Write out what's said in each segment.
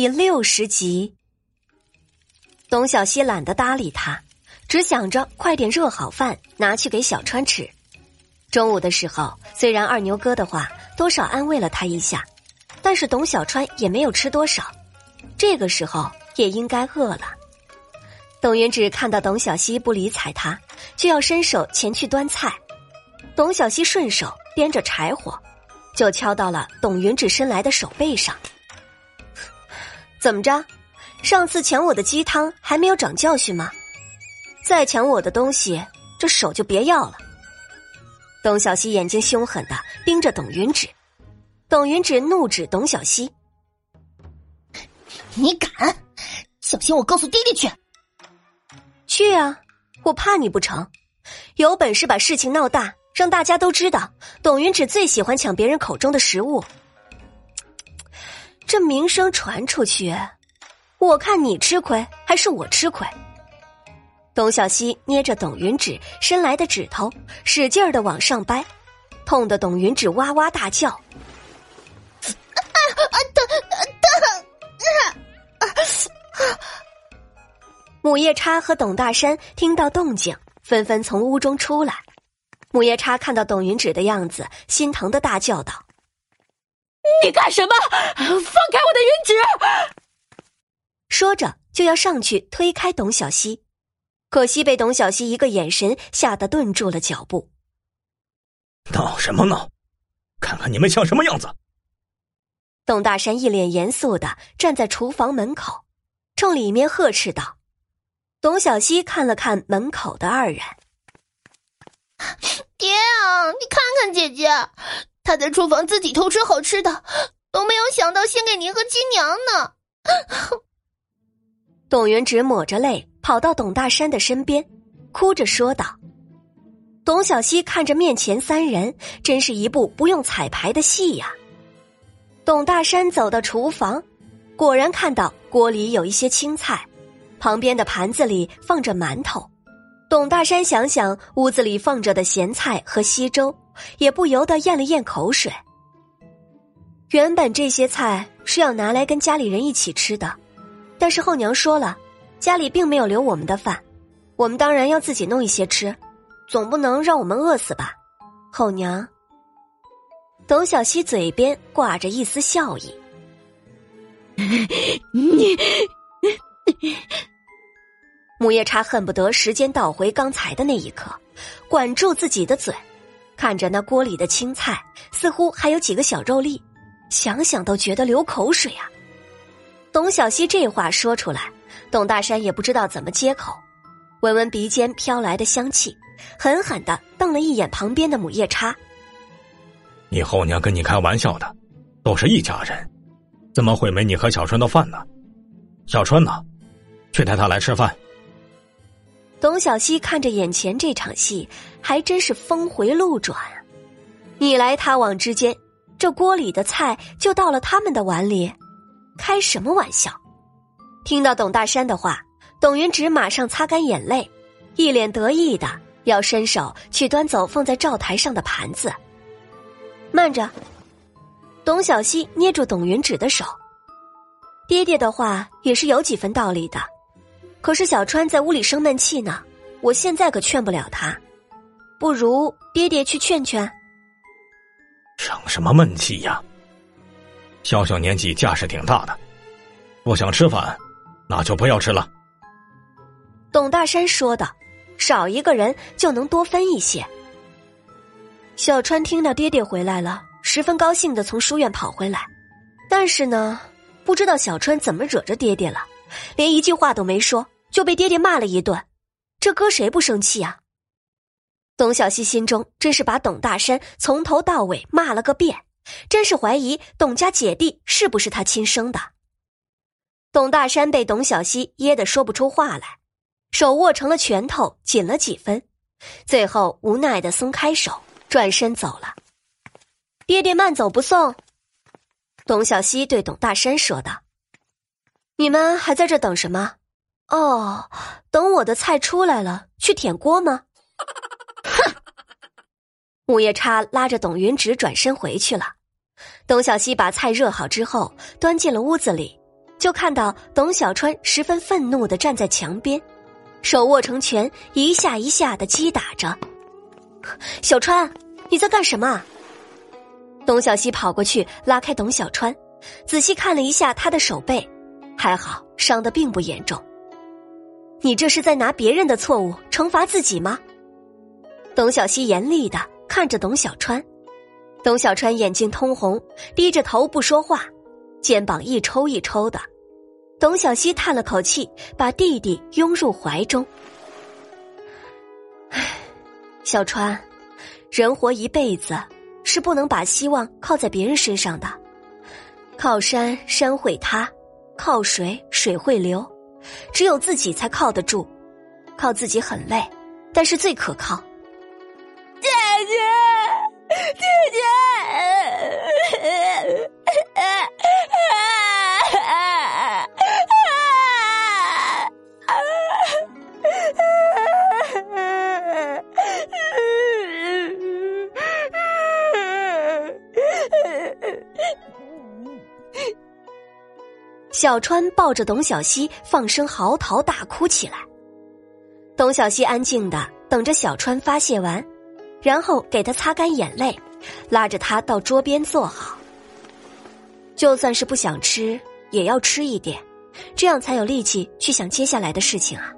第六十集，董小希懒得搭理他，只想着快点热好饭拿去给小川吃。中午的时候，虽然二牛哥的话多少安慰了他一下，但是董小川也没有吃多少。这个时候也应该饿了。董云芷看到董小希不理睬他，就要伸手前去端菜。董小希顺手掂着柴火，就敲到了董云芷伸来的手背上。怎么着？上次抢我的鸡汤还没有长教训吗？再抢我的东西，这手就别要了。董小希眼睛凶狠的盯着董云芷，董云芷怒指董小希：“你敢？小心我告诉爹爹去！去啊！我怕你不成？有本事把事情闹大，让大家都知道董云芷最喜欢抢别人口中的食物。”这名声传出去，我看你吃亏还是我吃亏？董小希捏着董云芷伸来的指头，使劲儿的往上掰，痛得董云芷哇哇大叫。啊啊疼疼！母夜叉和董大山听到动静，纷纷从屋中出来。母夜叉看到董云芷的样子，心疼的大叫道。你干什么？放开我的云芷！说着就要上去推开董小希，可惜被董小希一个眼神吓得顿住了脚步。闹什么闹？看看你们像什么样子！董大山一脸严肃的站在厨房门口，冲里面呵斥道：“董小希看了看门口的二人，爹啊，你看看姐姐。”他在厨房自己偷吃好吃的，都没有想到先给您和亲娘呢。董云芷抹着泪跑到董大山的身边，哭着说道：“董小希看着面前三人，真是一部不用彩排的戏呀。”董大山走到厨房，果然看到锅里有一些青菜，旁边的盘子里放着馒头。董大山想想屋子里放着的咸菜和稀粥。也不由得咽了咽口水。原本这些菜是要拿来跟家里人一起吃的，但是后娘说了，家里并没有留我们的饭，我们当然要自己弄一些吃，总不能让我们饿死吧？后娘。董小希嘴边挂着一丝笑意。你，母夜叉恨不得时间倒回刚才的那一刻，管住自己的嘴。看着那锅里的青菜，似乎还有几个小肉粒，想想都觉得流口水啊！董小希这话说出来，董大山也不知道怎么接口。闻闻鼻尖飘来的香气，狠狠的瞪了一眼旁边的母夜叉：“你后娘跟你开玩笑的，都是一家人，怎么会没你和小春的饭呢？小春呢？去带他来吃饭。”董小希看着眼前这场戏，还真是峰回路转。你来他往之间，这锅里的菜就到了他们的碗里，开什么玩笑？听到董大山的话，董云芷马上擦干眼泪，一脸得意的要伸手去端走放在灶台上的盘子。慢着，董小希捏住董云芷的手。爹爹的话也是有几分道理的。可是小川在屋里生闷气呢，我现在可劝不了他，不如爹爹去劝劝。生什么闷气呀？小小年纪架势挺大的，不想吃饭，那就不要吃了。董大山说的：“少一个人就能多分一些。”小川听到爹爹回来了，十分高兴的从书院跑回来，但是呢，不知道小川怎么惹着爹爹了。连一句话都没说，就被爹爹骂了一顿，这搁谁不生气啊？董小希心中真是把董大山从头到尾骂了个遍，真是怀疑董家姐弟是不是他亲生的。董大山被董小希噎得说不出话来，手握成了拳头，紧了几分，最后无奈的松开手，转身走了。爹爹慢走不送。董小希对董大山说道。你们还在这等什么？哦，等我的菜出来了，去舔锅吗？哼！木夜叉拉着董云芷转身回去了。董小希把菜热好之后，端进了屋子里，就看到董小川十分愤怒的站在墙边，手握成拳，一下一下的击打着。小川，你在干什么？董小希跑过去拉开董小川，仔细看了一下他的手背，还好伤的并不严重。你这是在拿别人的错误惩罚自己吗？董小希严厉的看着董小川，董小川眼睛通红，低着头不说话。肩膀一抽一抽的，董小希叹了口气，把弟弟拥入怀中。唉，小川，人活一辈子是不能把希望靠在别人身上的。靠山山会塌，靠水水会流，只有自己才靠得住。靠自己很累，但是最可靠。姐姐，姐姐。小川抱着董小希，放声嚎啕大哭起来。董小希安静的等着小川发泄完，然后给他擦干眼泪，拉着他到桌边坐好。就算是不想吃，也要吃一点，这样才有力气去想接下来的事情啊。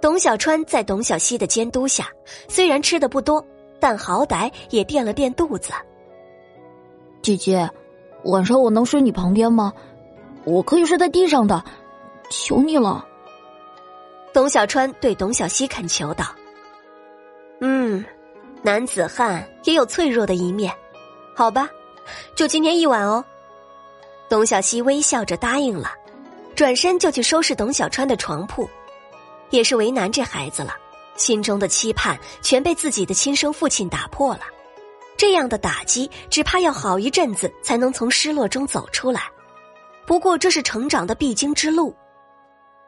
董小川在董小希的监督下，虽然吃的不多，但好歹也垫了垫肚子。姐姐，晚上我能睡你旁边吗？我可以睡在地上的，求你了。董小川对董小希恳求道：“嗯，男子汉也有脆弱的一面，好吧，就今天一晚哦。”董小希微笑着答应了，转身就去收拾董小川的床铺，也是为难这孩子了，心中的期盼全被自己的亲生父亲打破了，这样的打击只怕要好一阵子才能从失落中走出来。不过这是成长的必经之路。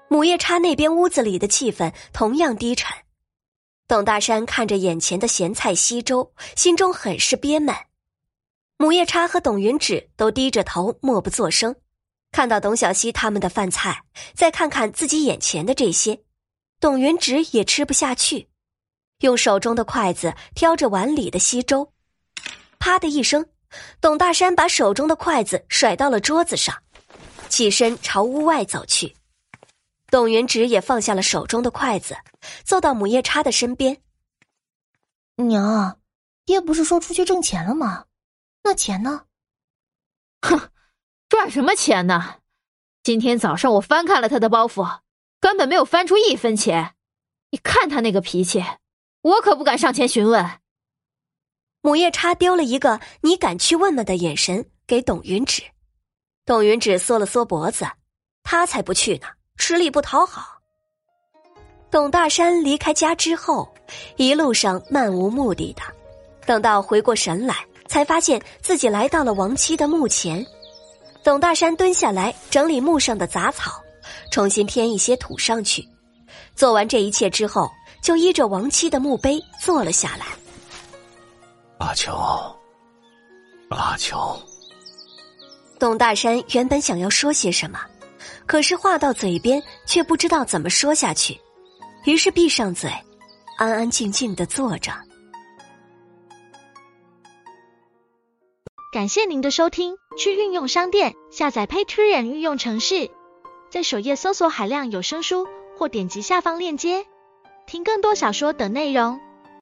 母夜叉那边屋子里的气氛同样低沉。董大山看着眼前的咸菜稀粥，心中很是憋闷。母夜叉和董云芷都低着头，默不作声。看到董小希他们的饭菜，再看看自己眼前的这些，董云芷也吃不下去，用手中的筷子挑着碗里的稀粥。啪的一声，董大山把手中的筷子甩到了桌子上。起身朝屋外走去，董云芷也放下了手中的筷子，坐到母夜叉的身边。娘，爹不是说出去挣钱了吗？那钱呢？哼，赚什么钱呢？今天早上我翻看了他的包袱，根本没有翻出一分钱。你看他那个脾气，我可不敢上前询问。母夜叉丢了一个“你敢去问吗”的眼神给董云芷。董云芷缩了缩脖子，他才不去呢，吃力不讨好。董大山离开家之后，一路上漫无目的的，等到回过神来，才发现自己来到了亡妻的墓前。董大山蹲下来整理墓上的杂草，重新添一些土上去。做完这一切之后，就依着亡妻的墓碑坐了下来。阿乔，阿乔。董大山原本想要说些什么，可是话到嘴边却不知道怎么说下去，于是闭上嘴，安安静静的坐着。感谢您的收听，去运用商店下载 Patreon 运用城市，在首页搜索海量有声书，或点击下方链接听更多小说等内容。